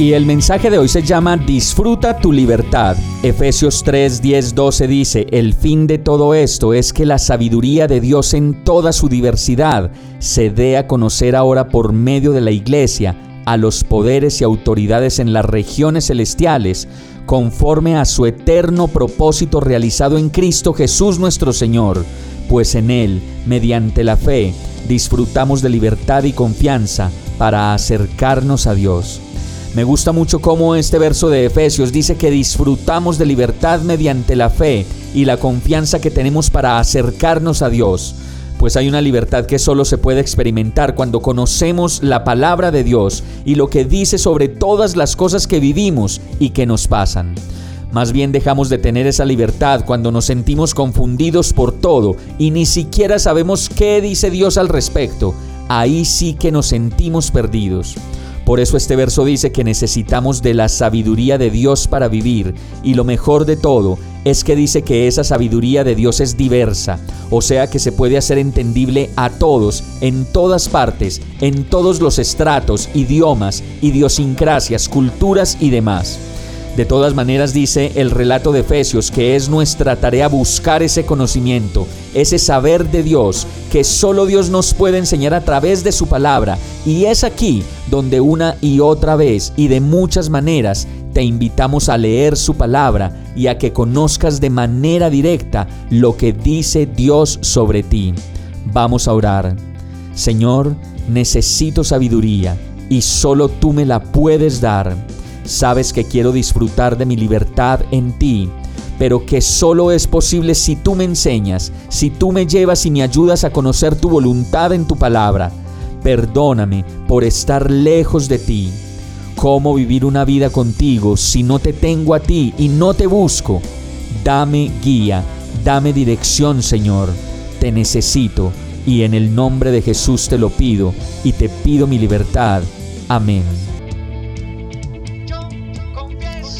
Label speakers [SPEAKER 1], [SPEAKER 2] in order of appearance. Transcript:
[SPEAKER 1] Y el mensaje de hoy se llama Disfruta tu libertad. Efesios 3, 10, 12 dice, el fin de todo esto es que la sabiduría de Dios en toda su diversidad se dé a conocer ahora por medio de la iglesia a los poderes y autoridades en las regiones celestiales, conforme a su eterno propósito realizado en Cristo Jesús nuestro Señor, pues en Él, mediante la fe, disfrutamos de libertad y confianza para acercarnos a Dios. Me gusta mucho cómo este verso de Efesios dice que disfrutamos de libertad mediante la fe y la confianza que tenemos para acercarnos a Dios. Pues hay una libertad que solo se puede experimentar cuando conocemos la palabra de Dios y lo que dice sobre todas las cosas que vivimos y que nos pasan. Más bien dejamos de tener esa libertad cuando nos sentimos confundidos por todo y ni siquiera sabemos qué dice Dios al respecto. Ahí sí que nos sentimos perdidos. Por eso este verso dice que necesitamos de la sabiduría de Dios para vivir y lo mejor de todo es que dice que esa sabiduría de Dios es diversa, o sea que se puede hacer entendible a todos, en todas partes, en todos los estratos, idiomas, idiosincrasias, culturas y demás. De todas maneras dice el relato de Efesios que es nuestra tarea buscar ese conocimiento, ese saber de Dios, que solo Dios nos puede enseñar a través de su palabra. Y es aquí donde una y otra vez y de muchas maneras te invitamos a leer su palabra y a que conozcas de manera directa lo que dice Dios sobre ti. Vamos a orar. Señor, necesito sabiduría y solo tú me la puedes dar. Sabes que quiero disfrutar de mi libertad en ti, pero que solo es posible si tú me enseñas, si tú me llevas y me ayudas a conocer tu voluntad en tu palabra. Perdóname por estar lejos de ti. ¿Cómo vivir una vida contigo si no te tengo a ti y no te busco? Dame guía, dame dirección, Señor. Te necesito y en el nombre de Jesús te lo pido y te pido mi libertad. Amén.